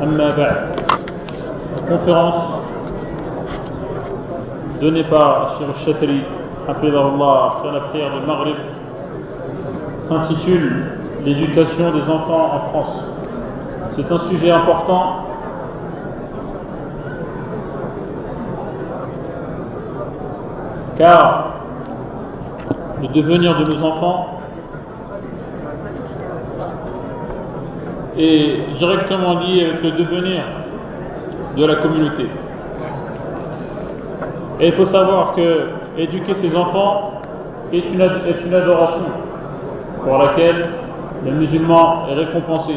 Amma Ba'd. Conférence donnée par Shir Chatri, Allah, prière de Maghreb, s'intitule L'éducation des enfants en France. C'est un sujet important car le devenir de nos enfants est directement lié avec le devenir de la communauté. Et il faut savoir que éduquer ses enfants est une, adoration pour laquelle le musulman est récompensé.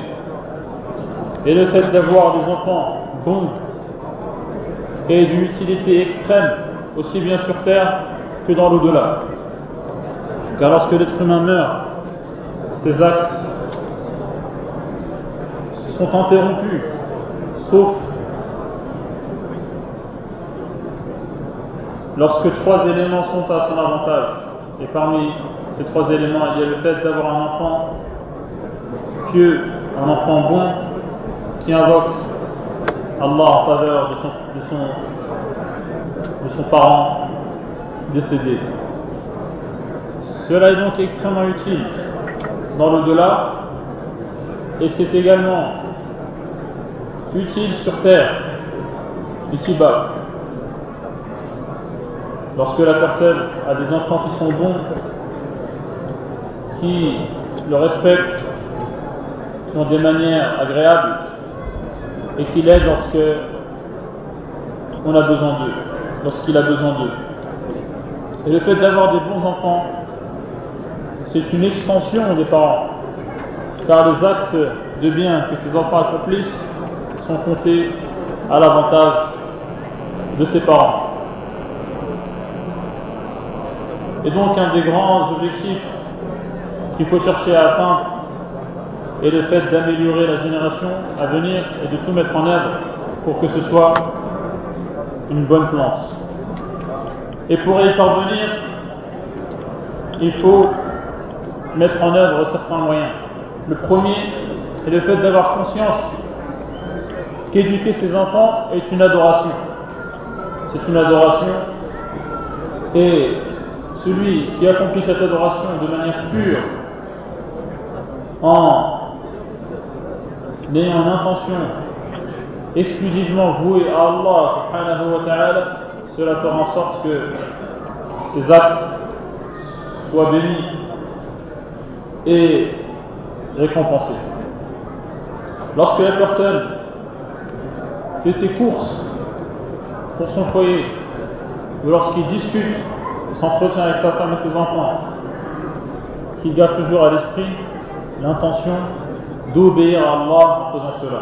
Et le fait d'avoir des enfants bons est d'une utilité extrême, aussi bien sur terre que dans l'au-delà. Car lorsque l'être humain meurt, ses actes sont interrompus, sauf lorsque trois éléments sont à son avantage. Et parmi ces trois éléments, il y a le fait d'avoir un enfant pieux, un enfant bon, qui invoque Allah en faveur de son, de son, de son parent décédé. Cela est donc extrêmement utile dans l'au-delà et c'est également utile sur terre, ici-bas. Lorsque la personne a des enfants qui sont bons, qui le respectent, qui ont des manières agréables et qui l'aident lorsque on a besoin d'eux, lorsqu'il a besoin d'eux. Et le fait d'avoir des bons enfants, c'est une extension des parents, car les actes de bien que ces enfants accomplissent sont comptés à l'avantage de ses parents. Et donc un des grands objectifs qu'il faut chercher à atteindre est le fait d'améliorer la génération à venir et de tout mettre en œuvre pour que ce soit une bonne plante. Et pour y parvenir, il faut mettre en œuvre certains moyens. Le premier est le fait d'avoir conscience qu'éduquer ses enfants est une adoration. C'est une adoration et celui qui accomplit cette adoration de manière pure, en ayant intention exclusivement vouée à Allah subhanahu wa ta'ala, cela fera en sorte que ses actes soient bénis et récompensés. Lorsque la personne fait ses courses pour son foyer, ou lorsqu'il discute s'entretient avec sa femme et ses enfants, qu'il garde toujours à l'esprit l'intention d'obéir à Allah en faisant cela.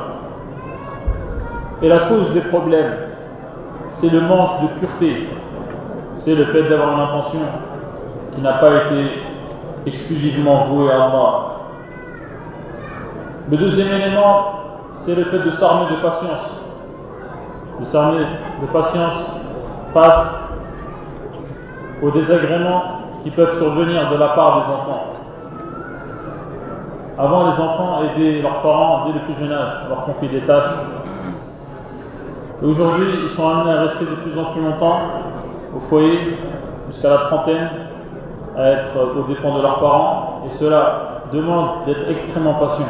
Et la cause des problèmes, c'est le manque de pureté, c'est le fait d'avoir une intention qui n'a pas été exclusivement vouée à Allah. Le deuxième élément, c'est le fait de s'armer de patience. De s'armer de patience face aux désagréments qui peuvent survenir de la part des enfants. Avant, les enfants aidaient leurs parents dès le plus jeune âge, leur confier des tâches. Aujourd'hui, ils sont amenés à rester de plus en plus longtemps au foyer, jusqu'à la trentaine, à être aux dépens de leurs parents, et cela demande d'être extrêmement patient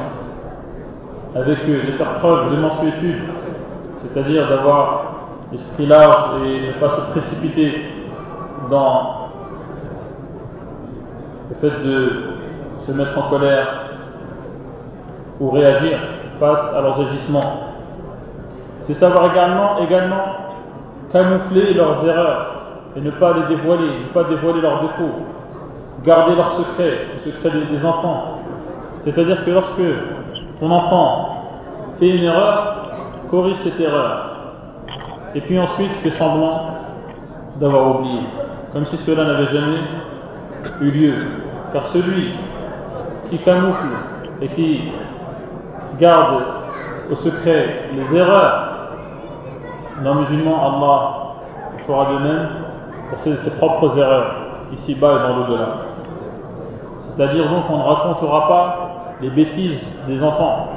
avec eux, de faire preuve de mensuétude, c'est-à-dire d'avoir l'esprit large et ne pas se précipiter dans le fait de se mettre en colère ou réagir face à leurs agissements. C'est savoir également, également camoufler leurs erreurs et ne pas les dévoiler, ne pas dévoiler leurs défauts, garder leurs secrets, le secret des, enfants. C'est-à-dire que lorsque ton enfant fait une erreur, corrige cette erreur. Et puis ensuite fais semblant d'avoir oublié comme si cela n'avait jamais eu lieu. Car celui qui camoufle et qui garde au secret les erreurs d'un musulman, Allah fera de même pour ses, propres erreurs, ici-bas et dans l'au-delà. C'est-à-dire donc qu'on ne racontera pas les bêtises des enfants,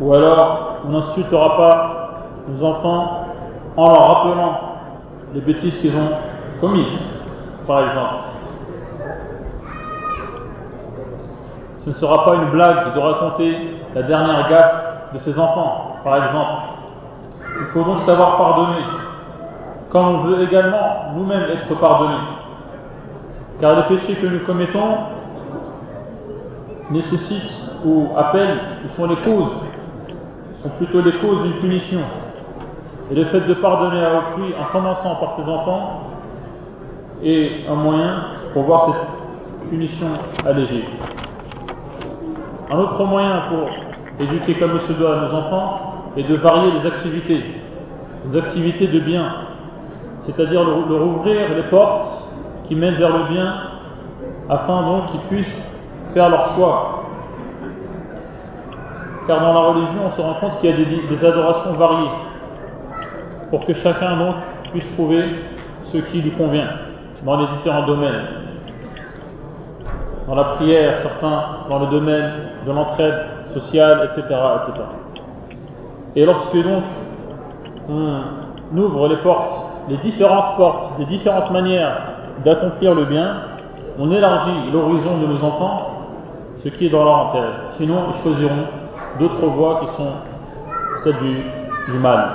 ou alors on n'insultera pas nos enfants en leur rappelant les bêtises qu'ils ont commises, par exemple. Ce ne sera pas une blague de raconter la dernière gaffe de ses enfants, par exemple. Il faut donc savoir pardonner, comme on veut également nous-mêmes être pardonnés. Car les péchés que nous commettons nécessitent ou appellent, ou sont les causes, sont plutôt les causes d'une punition. Et le fait de pardonner à autrui en commençant par ses enfants est un moyen pour voir cette punition allégée. Un autre moyen pour éduquer comme il se doit nos enfants est de varier les activités, les activités de bien, c'est-à-dire leur ouvrir les portes qui mènent vers le bien afin donc qu'ils puissent faire leur choix. Car dans la religion, on se rend compte qu'il y a des, adorations variées pour que chacun donc puisse trouver ce qui lui convient dans les différents domaines. Dans la prière, certains dans le domaine de l'entraide sociale, etc., etc. Et lorsque donc on ouvre les portes, les différentes portes, les différentes manières d'accomplir le bien, on élargit l'horizon de nos enfants, ce qui est dans leur intérêt. Sinon, ils choisiront d'autres voies qui sont celles du, mal.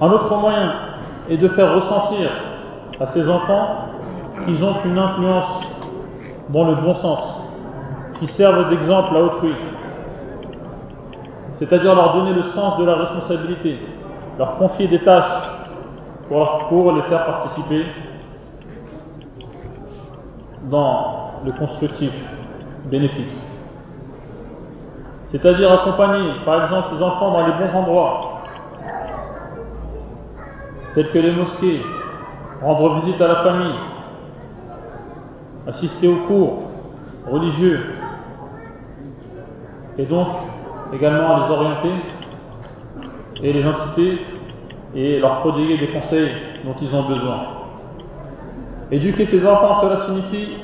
Un autre moyen est de faire ressentir à ces enfants qu'ils ont une influence dans le bon sens, qui servent d'exemple à autrui, c'est-à-dire leur donner le sens de la responsabilité, leur confier des tâches pour les faire participer dans le constructif bénéfique. C'est-à-dire accompagner, par exemple, ces enfants dans les bons endroits, tels que les mosquées, rendre visite à la famille, assister aux cours religieux, et donc également les orienter et les inciter et leur prodiguer des conseils dont ils ont besoin. Éduquer ses enfants, cela signifie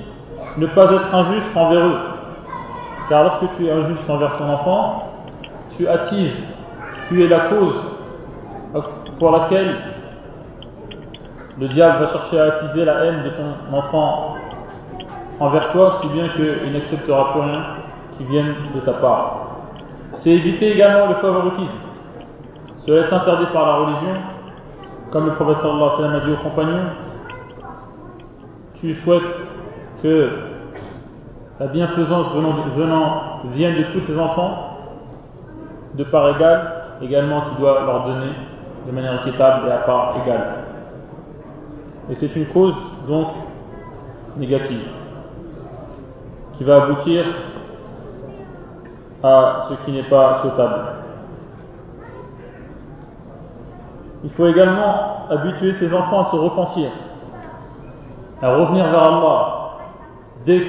ne pas être injuste envers eux. Car lorsque tu es injuste envers ton enfant, tu attises, tu es la cause pour laquelle le diable va chercher à attiser la haine de ton enfant envers toi, si bien qu'il n'acceptera plus rien qui vienne de ta part. C'est éviter également le favoritisme. Cela est interdit par la religion, comme le professeur Allah a dit aux compagnons, tu souhaites que la bienfaisance venant, de tous tes enfants, de part égale, également tu dois leur donner de manière équitable et à part égale. Et c'est une cause donc négative qui va aboutir à ce qui n'est pas souhaitable. Il faut également habituer ses enfants à se repentir, à revenir vers Allah dès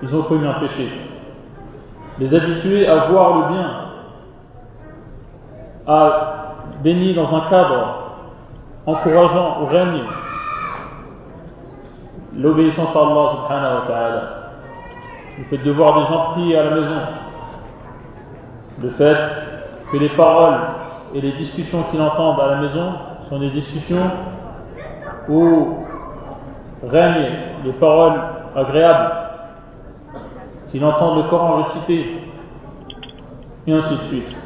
qu'ils ont commis un péché. Les habituer à voir le bien, à baigner dans un cadre encourageant au règne l'obéissance à Allah subhanahu wa ta'ala. Le fait de voir des gens prier à la maison, le fait que les paroles et les discussions qu'il entend à la maison sont des discussions où règnent les paroles agréables, qu'il entend le Coran réciter, et ainsi de suite.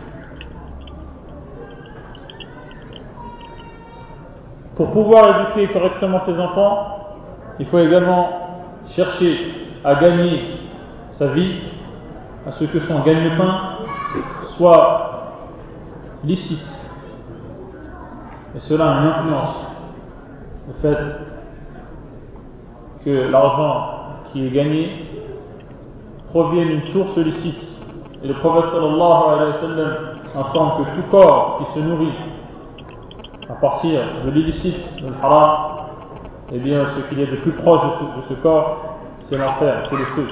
Pour pouvoir éduquer correctement ses enfants, il faut également chercher à gagner sa vie, à ce que son gagne-pain soit licite. Et cela a une influence. Le fait que l'argent qui est gagné provienne d'une source licite. Et le prophète sallallahu alayhi wa sallam informe que tout corps qui se nourrit à partir de l'illicite, de haram, eh bien ce qu'il y a de plus proche de ce, de ce corps, c'est l'enfer, c'est le feu.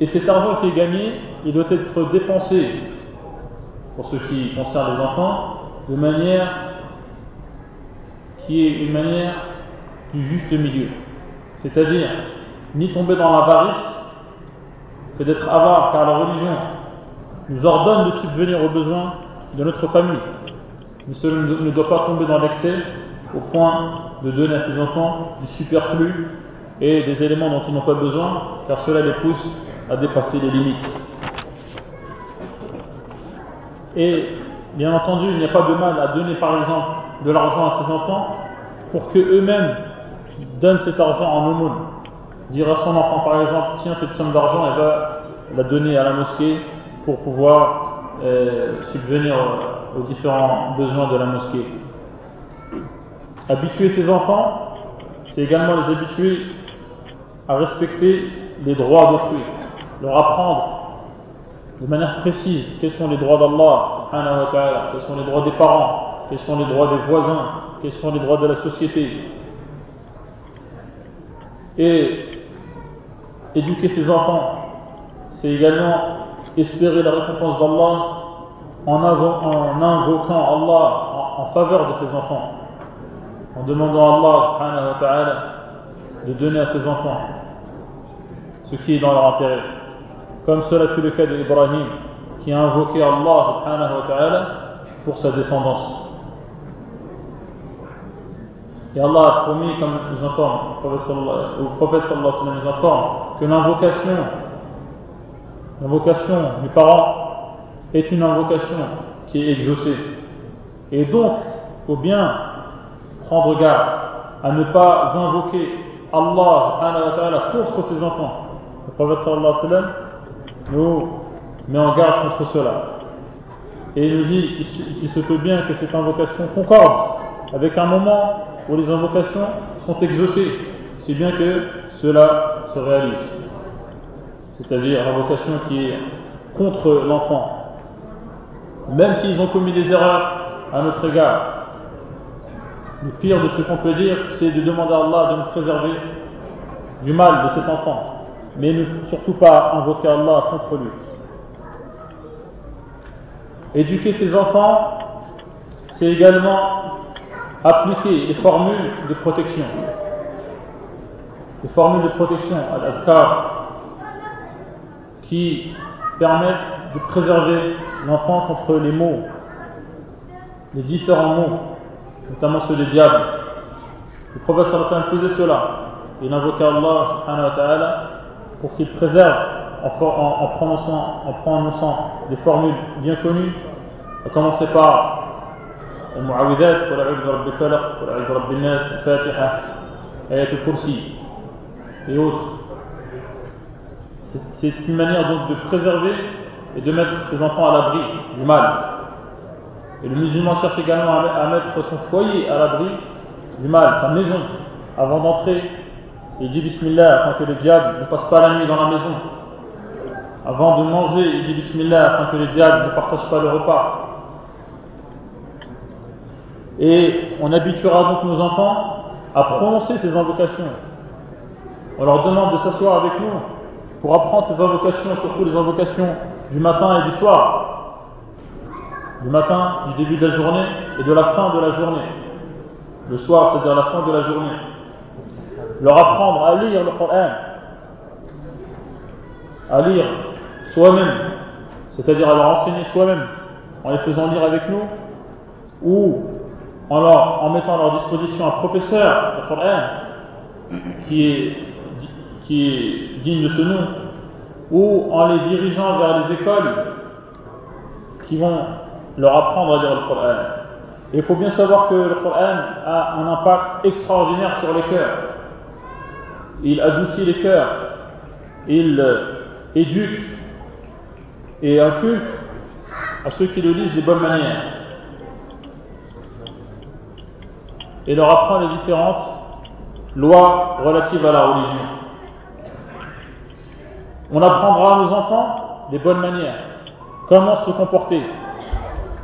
Et cet argent qui est gagné, il doit être dépensé, pour ce qui concerne les enfants, de manière qui est une manière du juste milieu. C'est-à-dire, ni tomber dans l'avarice, fait d'être avare, car la religion nous ordonne de subvenir aux besoins de notre famille. Mais cela ne doit pas tomber dans l'excès au point de donner à ses enfants du superflu et des éléments dont ils n'ont pas besoin, car cela les pousse à dépasser les limites. Et bien entendu, il n'y a pas de mal à donner par exemple de l'argent à ses enfants pour qu'eux-mêmes donnent cet argent en aumône. Dire à son enfant par exemple, tiens cette somme d'argent, elle va la donner à la mosquée pour pouvoir euh, subvenir aux différents besoins de la mosquée. Habituer ses enfants, c'est également les habituer à respecter les droits d'autrui, leur apprendre de manière précise quels sont les droits d'Allah, quels sont les droits des parents, quels sont les droits des voisins, quels sont les droits de la société. Et éduquer ses enfants, c'est également espérer la récompense d'Allah en, invoquant Allah en, faveur de ses enfants, en demandant à Allah de donner à ses enfants ce qui est dans leur intérêt. Comme cela fut le cas d'Ibrahim, qui a invoqué Allah pour sa descendance. Et Allah a promis, comme nous informe, le prophète sallallahu alayhi wa nous informe, que l'invocation, l'invocation du parent est une invocation qui est exaucée. Et donc, il faut bien prendre garde à ne pas invoquer Allah contre ses enfants. Le prophète sallallahu alayhi wa nous met en garde contre cela. Et il nous dit qu'il se peut bien que cette invocation concorde avec un moment les invocations sont exaucées, si bien que cela se réalise. C'est-à-dire invocation qui est contre l'enfant. Même s'ils ont commis des erreurs à notre égard, le pire de ce qu'on peut dire, c'est de demander à Allah de nous préserver du mal de cet enfant mais ne surtout pas invoquer Allah contre lui. Éduquer ses enfants, c'est également appliquer les formules de protection. Les formules de protection à l'adkar qui permettent de préserver l'enfant contre les maux, les différents maux, notamment ceux des diables. Le prophète sallallahu faisait cela. Il invoquait Allah pour qu'il préserve en, en, prononçant, en prononçant des formules bien connues, à commencer par المعوذات قل أعوذ برب الفلق قل أعوذ برب الناس الفاتحة آية الكرسي et autres. C'est une manière donc de préserver et de mettre ses enfants à l'abri du mal. Et le musulman cherche également à mettre son foyer à l'abri du mal, sa maison, avant d'entrer il dit Bismillah afin que le diable ne passe pas la nuit dans la maison. Avant de manger, il dit Bismillah afin que le diable ne partage pas le repas. Et on habituera donc nos enfants à prononcer ces invocations. On leur demande de s'asseoir avec nous pour apprendre ces invocations, surtout les invocations du matin et du soir. Du matin, du début de la journée et de la fin de la journée. Le soir, c'est-à-dire la fin de la journée leur apprendre à lire le Coran, à lire soi-même, c'est-à-dire à leur enseigner soi-même, en les faisant lire avec nous, ou en, leur, en mettant à leur disposition un professeur du Coran qui est, qui est digne de ce nom, ou en les dirigeant vers les écoles qui vont leur apprendre à lire le Coran. Et il faut bien savoir que le Coran a un impact extraordinaire sur les cœurs. Il adoucit les cœurs, il éduque et inculque à ceux qui le lisent de bonne manière et leur apprend les différentes lois relatives à la religion. On apprendra à nos enfants des bonnes manières, comment se comporter,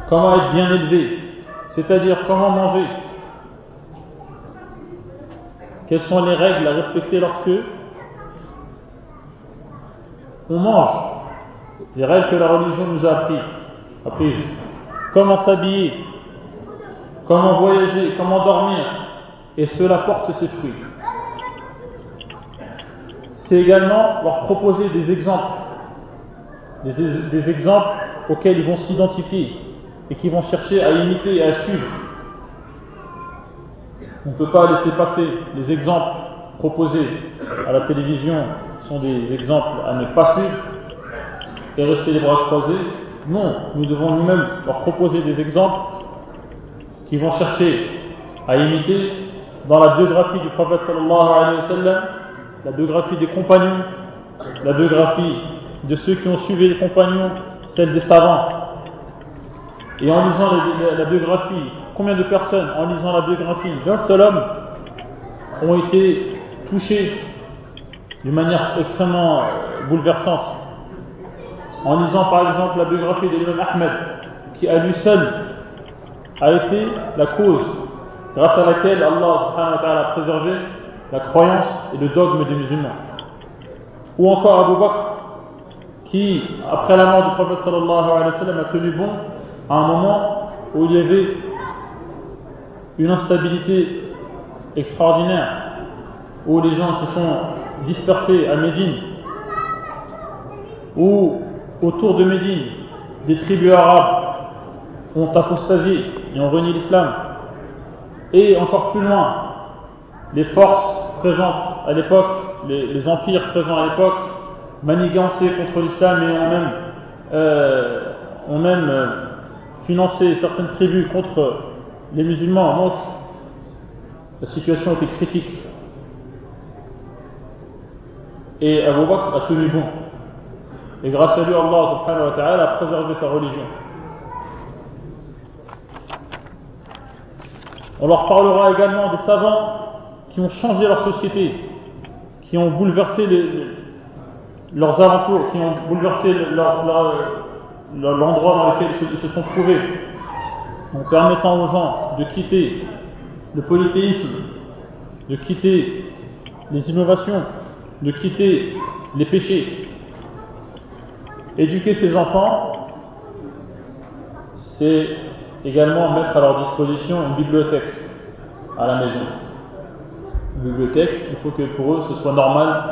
comment être bien élevé, c'est-à-dire comment manger, quelles sont les règles à respecter lorsque on mange Les règles que la religion nous a appris, apprises. Comment s'habiller Comment voyager Comment dormir Et cela porte ses fruits. C'est également leur proposer des exemples des, exemples auxquels ils vont s'identifier et qui vont chercher à imiter et à suivre. On ne peut pas laisser passer les exemples proposés à la télévision sont des exemples à ne pas suivre et rester les bras croisés. Non, nous devons nous-mêmes leur proposer des exemples qui vont chercher à imiter dans la biographie du prophète sallallahu alayhi wa sallam, la biographie des compagnons, la biographie de ceux qui ont suivi les compagnons, celle des savants. Et en lisant la, biographie, combien de personnes, en lisant la biographie d'un seul homme, ont été touchées d'une manière extrêmement bouleversante? En lisant par exemple la biographie de l'imam Ahmed, qui à lui seul a été la cause grâce à laquelle Allah a préservé la croyance et le dogme des musulmans. Ou encore Abu Bakr, qui, après la mort du prophète sallallahu alayhi wa sallam, a tenu bon à un moment où il y avait une instabilité extraordinaire, où les gens se sont dispersés à Médine, où autour de Médine, des tribus arabes ont apostasié et ont renié l'islam, et encore plus loin, les forces présentes à l'époque, les, empires présents à l'époque, manigancés contre l'islam et ont même, euh, même euh, financé certaines tribus contre les musulmans. Donc, la situation était critique. Et Abu Bakr a tenu bon. Et grâce à lui, Allah subhanahu wa ta'ala a préservé sa religion. On leur parlera également des savants qui ont changé leur société, qui ont bouleversé leurs alentours, qui ont bouleversé l'endroit dans lequel ils se sont trouvés, en permettant aux gens de quitter le polythéisme, de quitter les innovations, de quitter les péchés. Éduquer ses enfants, c'est également mettre à leur disposition une bibliothèque à la maison. Une bibliothèque, il faut que pour eux ce soit normal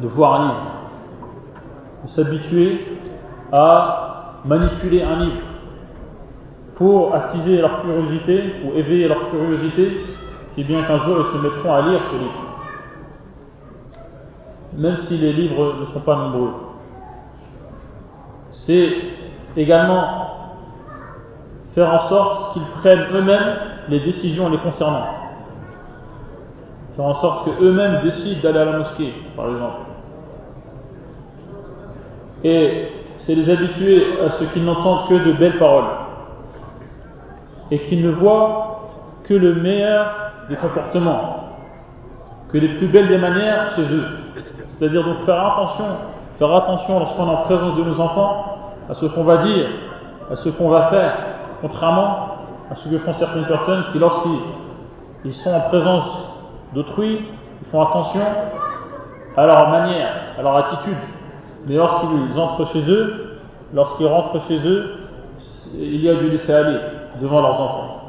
de voir un livre, de s'habituer à manipuler un livre pour attiser leur curiosité ou éveiller leur curiosité, si bien qu'un jour ils se mettront à lire ce livre, même si les livres ne sont pas nombreux. C'est également faire en sorte qu'ils prennent eux-mêmes les décisions les concernant. Faire en sorte qu'eux-mêmes décident d'aller à la mosquée, par exemple. Et c'est les habituer à ce qu'ils n'entendent que de belles paroles. Et qu'ils ne voient que le meilleur des comportements, que les plus belles des manières chez eux. C'est-à-dire donc faire attention, faire attention lorsqu'on est en présence de nos enfants à ce qu'on va dire, à ce qu'on va faire, contrairement à ce que font certaines personnes qui, lorsqu'ils sont en présence d'autrui, ils font attention à leur manière, à leur attitude. Mais lorsqu'ils entrent chez eux, lorsqu'ils rentrent chez eux, il y a du laisser aller devant leurs enfants.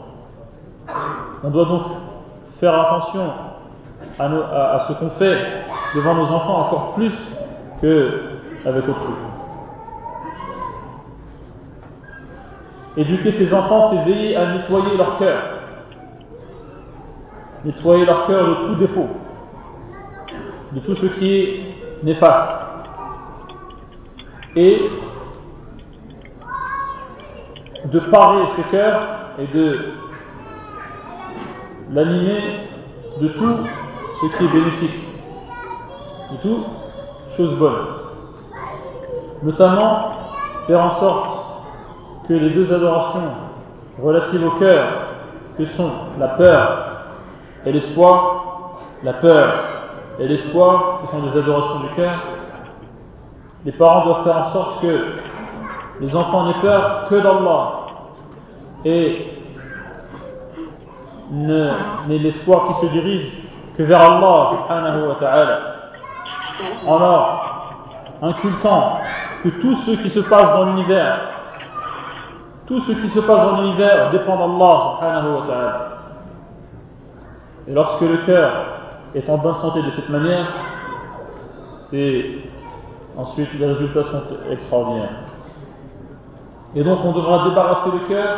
On doit donc faire attention à, à ce qu'on fait devant nos enfants encore plus qu'avec autrui. Éduquer ses enfants, c'est veiller à nettoyer leur cœur. Nettoyer leur cœur de tout défaut, de tout ce qui est néfaste. Et de parer ce cœur et de l'animer de tout ce qui est bénéfique, de tout chose bonne. Notamment faire en sorte que les deux adorations relatives au cœur, que sont la peur et l'espoir, la peur et l'espoir, qui sont des adorations du cœur, les parents doivent faire en sorte que les enfants n'aient peur que d'Allah et n'aient l'espoir qui se dirige que vers Allah subhanahu wa ta'ala. En leur inculquant que tout ce qui se passe dans l'univers tout ce qui se passe dans l'univers dépend d'Allah subhanahu wa ta'ala. Et lorsque le cœur est en bonne santé de cette manière, c'est ensuite les résultats sont extraordinaires. Et donc on devra débarrasser le cœur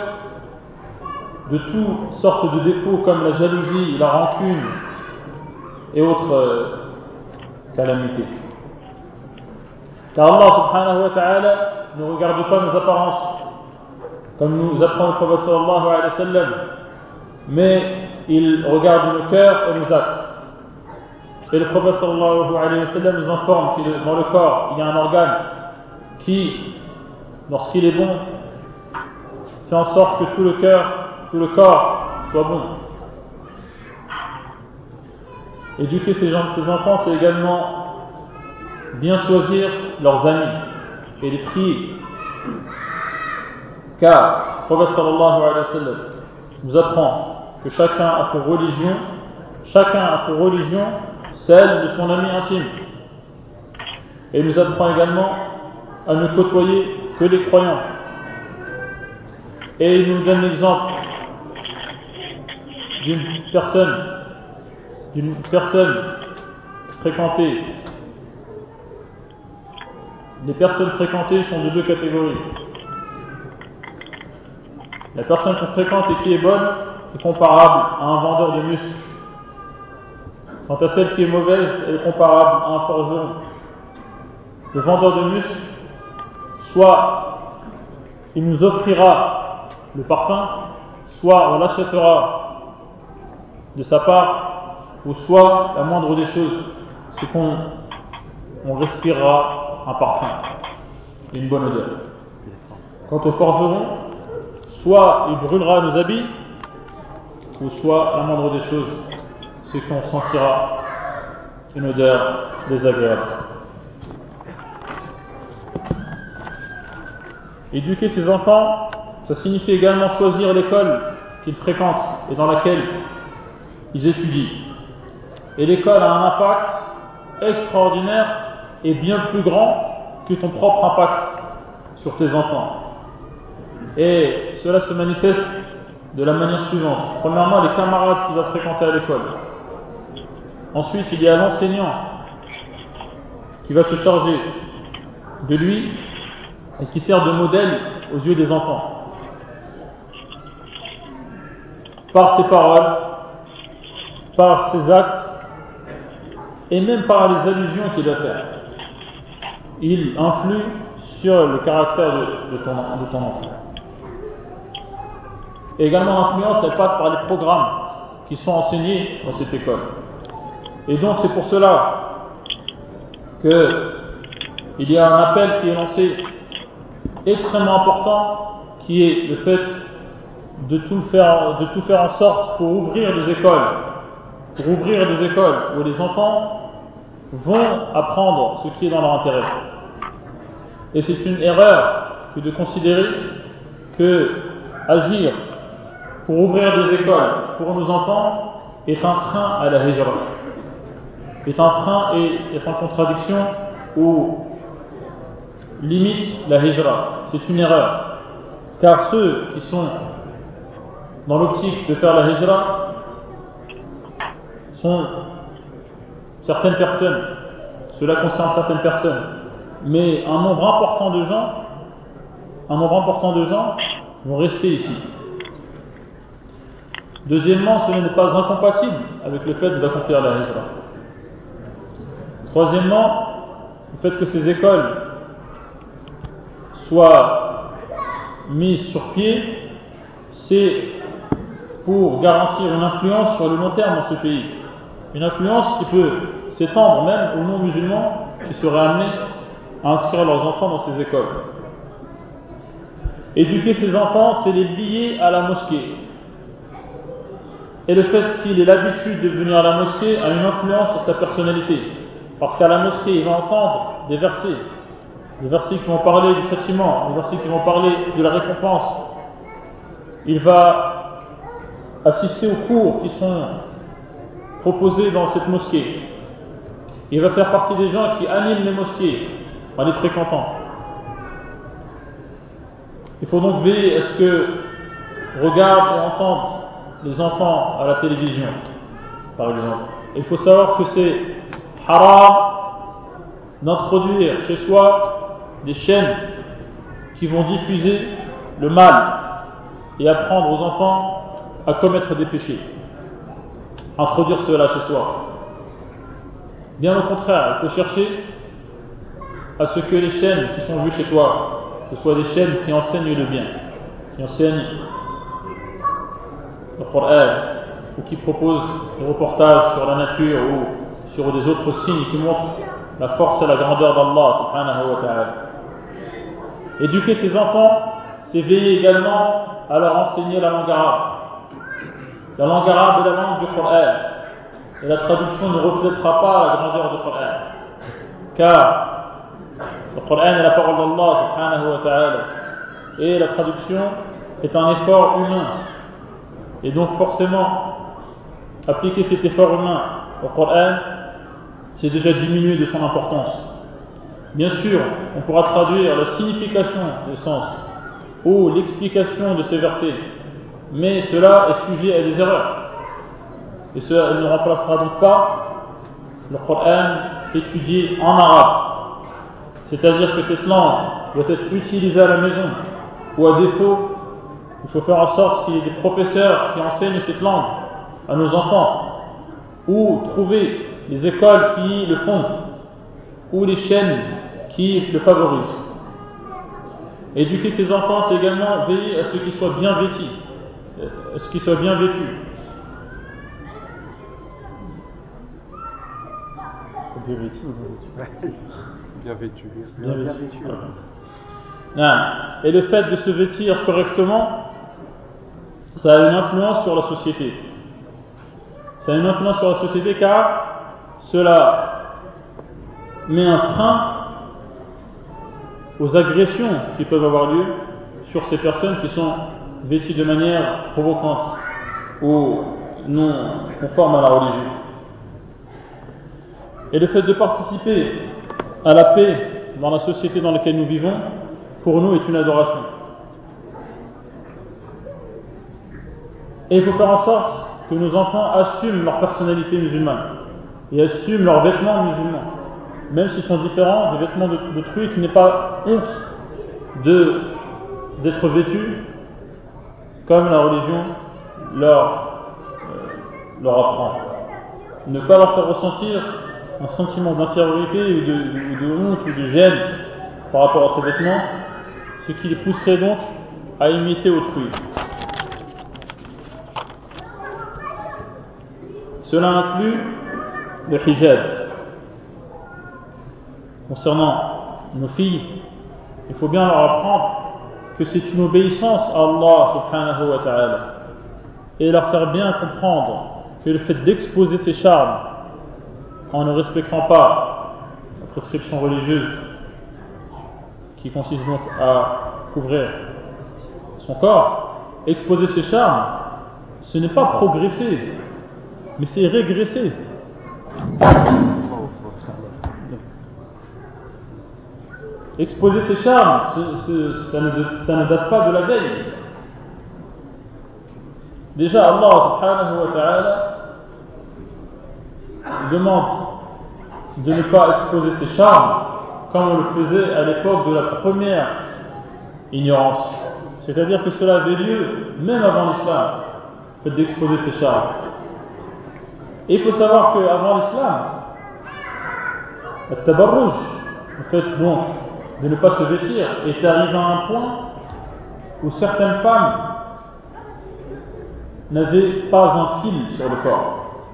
de toutes sortes de défauts comme la jalousie, la rancune et autres euh, calamités. Car Allah subhanahu wa ta'ala ne regarde pas nos apparences, comme nous apprend le prophète sallallahu alayhi wa sallam, mais il regarde nos cœurs et nos actes. Et le prophète sallallahu alayhi wa sallam nous informe que dans le corps, il y a un organe qui, lorsqu'il est bon, fait en sorte que tout le cœur, tout le corps soit bon. Éduquer ses, enfants, c'est également bien choisir leurs amis et les trier. Car prophète sallallahu alayhi nous apprend que chacun a pour religion, chacun a pour religion celle de son ami intime. Et il nous apprend également à ne côtoyer que les croyants. Et il nous donne l'exemple d'une personne, d'une personne fréquentée. Les personnes fréquentées sont de deux catégories. La personne qu'on fréquente et qui est bonne est comparable à un vendeur de muscles Quant à celle qui est mauvaise, elle est comparable à un forgeron. Le vendeur de muscles, soit il nous offrira le parfum, soit on l'achètera de sa part, ou soit la moindre des choses, c'est qu'on on respirera un parfum, une bonne odeur. Quant au forgeron, soit il brûlera nos habits, ou soit la moindre des choses, c'est qu'on sentira une odeur désagréable. Éduquer ses enfants, ça signifie également choisir l'école qu'ils fréquentent et dans laquelle ils étudient. Et l'école a un impact extraordinaire et bien plus grand que ton propre impact sur tes enfants. Cela se manifeste de la manière suivante. Premièrement, les camarades qu'il va fréquenter à l'école. Ensuite, il y a l'enseignant qui va se charger de lui et qui sert de modèle aux yeux des enfants. Par ses paroles, par ses actes et même par les allusions qu'il va faire. Il influe sur le caractère de, ton, de ton enfant. Et également l'influence, elle passe par les programmes qui sont enseignés dans cette école. Et donc c'est pour cela qu'il y a un appel qui est lancé extrêmement important, qui est le fait de tout faire, de tout faire en sorte pour ouvrir des écoles, pour ouvrir des écoles où les enfants vont apprendre ce qui est dans leur intérêt. Et c'est une erreur que de considérer que agir pour ouvrir des écoles pour nos enfants est un frein à la hijra est un frein et est en contradiction ou limite la hijra. C'est une erreur. Car ceux qui sont dans l'optique de faire la hijra sont certaines personnes. Cela concerne certaines personnes. Mais un nombre important de gens, un nombre important de gens vont rester ici. Deuxièmement, ce n'est pas incompatible avec le fait d'accomplir la hijra. Troisièmement, le fait que ces écoles soient mises sur pied, c'est pour garantir une influence sur le long terme dans ce pays. Une influence qui peut s'étendre même aux non-musulmans qui seraient amenés à inscrire leurs enfants dans ces écoles. Éduquer ses enfants, c'est les lier à la mosquée. Et le fait qu'il ait l'habitude de venir à la mosquée a une influence sur sa personnalité. Parce qu'à la mosquée, il va entendre des versets, des versets qui vont parler du châtiment, des versets qui vont parler de la récompense. Il va assister aux cours qui sont proposés dans cette mosquée. Il va faire partie des gens qui animent les mosquées en les fréquentant. Il faut donc veiller à ce que regardent et entendent les enfants à la télévision, par exemple. il faut savoir que c'est haram d'introduire chez soi des chaînes qui vont diffuser le mal et apprendre aux enfants à commettre des péchés. Introduire cela chez soi. Bien au contraire, il faut chercher à ce que les chaînes qui sont vues chez toi, ce soient des chaînes qui enseignent le bien, qui enseignent le Coran, ou qui proposent des reportages sur la nature ou sur des autres signes qui montrent la force et la grandeur d'Allah subhanahu wa ta'ala. Éduquer ses enfants, c'est veiller également à leur enseigner la langue arabe. La langue arabe est la langue du Coran. Et la traduction ne reflètera pas la grandeur du Coran. Car le Coran est la parole d'Allah subhanahu wa ta'ala. Et la traduction est un effort humain. Et donc forcément, appliquer cet effort humain au Coran, c'est déjà diminuer de son importance. Bien sûr, on pourra traduire la signification des sens ou l'explication de ces versets, mais cela est sujet à des erreurs. Et cela ne remplacera donc pas le Coran étudié en arabe. C'est-à-dire que cette langue doit être utilisée à la maison, ou à défaut, il faut faire en sorte qu'il y ait des professeurs qui enseignent cette langue à nos enfants, ou trouver les écoles qui le font, ou les chaînes qui le favorisent. Éduquer ses enfants, c'est également veiller à ce qu'ils soient bien vêtus, à ce qu'ils soient bien vêtus. Bien vêtus ou bien vêtus Bien vêtus. Et le fait de se vêtir correctement, ça a une influence sur la société. Ça a une influence sur la société car cela met un frein aux agressions qui peuvent avoir lieu sur ces personnes qui sont vêtues de manière provocante ou non conforme à la religion. Et le fait de participer à la paix dans la société dans laquelle nous vivons, pour nous, est une adoration. Et il faut faire en sorte que nos enfants assument leur personnalité musulmane et assument leurs vêtements musulmans, même s'ils sont différents des vêtements d'autrui, qui n'est pas honte d'être vêtus comme la religion leur, euh, leur apprend. Ne pas leur faire ressentir un sentiment d'infériorité ou de honte ou de gêne par rapport à ces vêtements, ce qui les pousserait donc à imiter autrui. Cela inclut le hijab. Concernant nos filles, il faut bien leur apprendre que c'est une obéissance à Allah subhanahu wa ta'ala et leur faire bien comprendre que le fait d'exposer ses charmes en ne respectant pas la prescription religieuse qui consiste donc à couvrir son corps, exposer ses charmes, ce n'est pas progresser, mais c'est régresser. Exposer ses charmes, ça, ne, date pas de la veille. Déjà, Allah subhanahu wa ta'ala demande de ne pas exposer ses charmes comme on le faisait à l'époque de la première ignorance. C'est-à-dire que cela avait lieu même avant l'islam, fait d'exposer ses charmes. Et il faut savoir qu'avant l'islam, le tabarrouj, le fait donc de ne pas se vêtir, est arrivé à un point où certaines femmes n'avaient pas un fil sur le corps.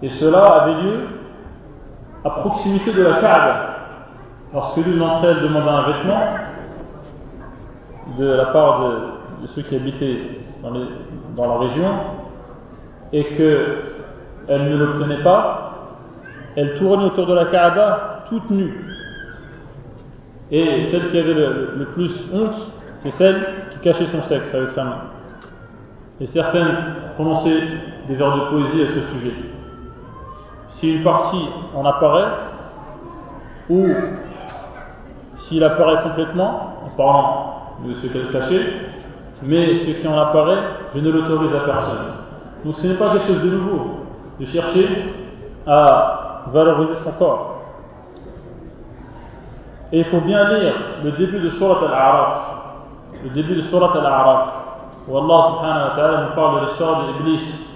Et cela avait lieu à proximité de la Kaaba. Lorsque l'une d'entre elles demanda un vêtement de la part de, ceux qui habitaient dans, dans la région et qu'elle ne l'obtenait pas, elle tournait autour de la Kaaba toute nue. Et celle qui avait le, plus honte, c'est celle qui cachait son sexe avec sa main. Et certaines prononçaient des vers de poésie à ce sujet. Si une partie en apparaît, ou s'il apparaît complètement, en parlant de ce qu'elle cachait, mais ce qui en apparaît, je ne l'autorise à personne. Donc ce n'est pas quelque chose de nouveau, de chercher à valoriser son corps. Et il faut bien lire le début de Surat Al-A'raf. Le début de Surat Al-A'raf. Où Allah subhanahu wa ta'ala nous parle de l'histoire d'Iblis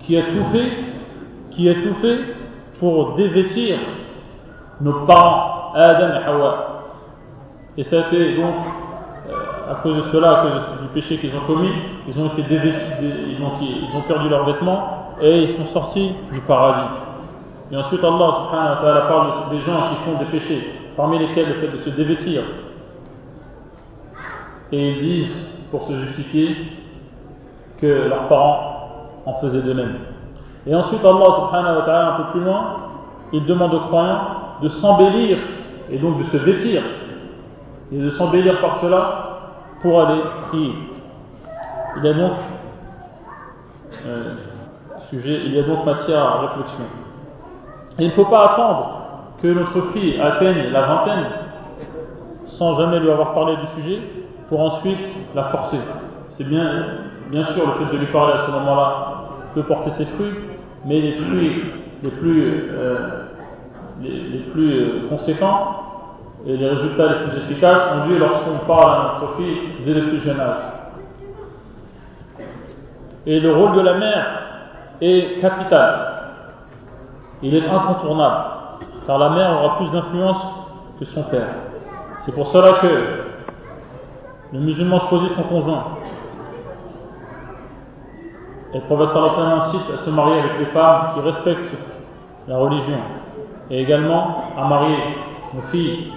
qui a tout fait, qui a tout fait pour dévêtir nos parents, Adam et Hawa. Et ça a été donc, à cause de cela, à cause du péché qu'ils ont commis, ils ont été ont, ils ont perdu leurs vêtements et ils sont sortis du paradis. Et ensuite Allah subhanahu wa ta'ala parle des gens qui font des péchés, parmi lesquels le fait de se dévêtir. Et ils disent, pour se justifier, que leurs parents en faisaient de même. Et ensuite Allah subhanahu wa ta'ala, un peu plus loin, il demande aux croyants de s'embellir et donc de se vêtir et de s'embellir par cela pour aller prier. Il y a donc euh, sujet, il y a donc matière à réflexion. Il ne faut pas attendre que notre fille atteigne la vingtaine sans jamais lui avoir parlé du sujet pour ensuite la forcer. C'est bien, bien sûr, le fait de lui parler à ce moment-là peut porter ses fruits, mais les fruits les plus, euh, les, plus euh, conséquents et les résultats les plus efficaces ont lieu lorsqu'on parle à notre fille dès le plus jeune âge. Et le rôle de la mère est capital. Il est incontournable, car la mère aura plus d'influence que son père. C'est pour cela que le musulman choisit son conjoint. Et le prophète sallallahu incite à se marier avec les femmes qui respectent la religion. Et également à marier nos filles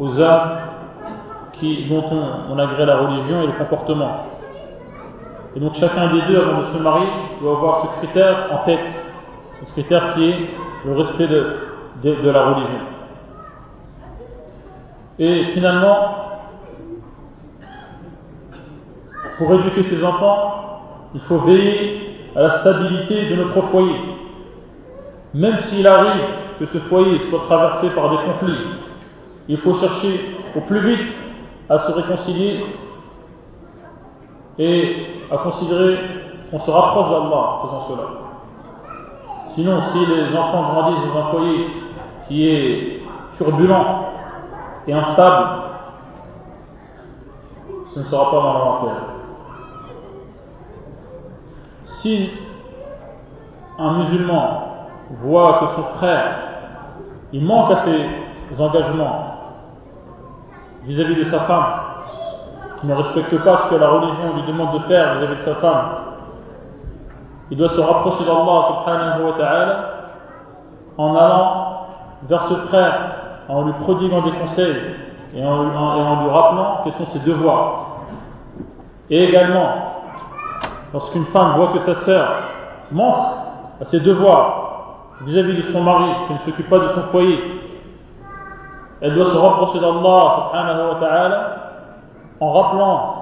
aux hommes qui, dont on, on la religion et le comportement. Et donc chacun des deux, avant de se marier, doit avoir ce critère en tête. Ce critère qui est le respect de, de, la religion. Et finalement, pour éduquer ses enfants, il faut veiller à la stabilité de notre foyer. Même s'il arrive que ce foyer soit traversé par des conflits, il faut chercher au plus vite à se réconcilier et à considérer qu'on se rapproche d'Allah en faisant cela. Sinon, si les enfants grandissent dans un foyer qui est turbulent et instable, ce ne sera pas dans intérêt. Si un musulman voit que son frère, il manque à ses engagements vis-à-vis de sa femme, qui ne respecte pas ce que la religion lui demande de faire vis-à-vis de sa femme, il doit se rapprocher d'Allah subhanahu wa ta'ala en allant vers ce frère, en lui prodiguant des conseils et en, lui rappelant quels sont ses devoirs. Et également, lorsqu'une femme voit que sa sœur manque à ses devoirs vis-à-vis de son mari, qui ne s'occupe pas de son foyer, elle doit se rapprocher d'Allah subhanahu wa ta'ala en rappelant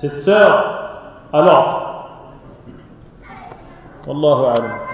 cette sœur l'ordre. والله أعلم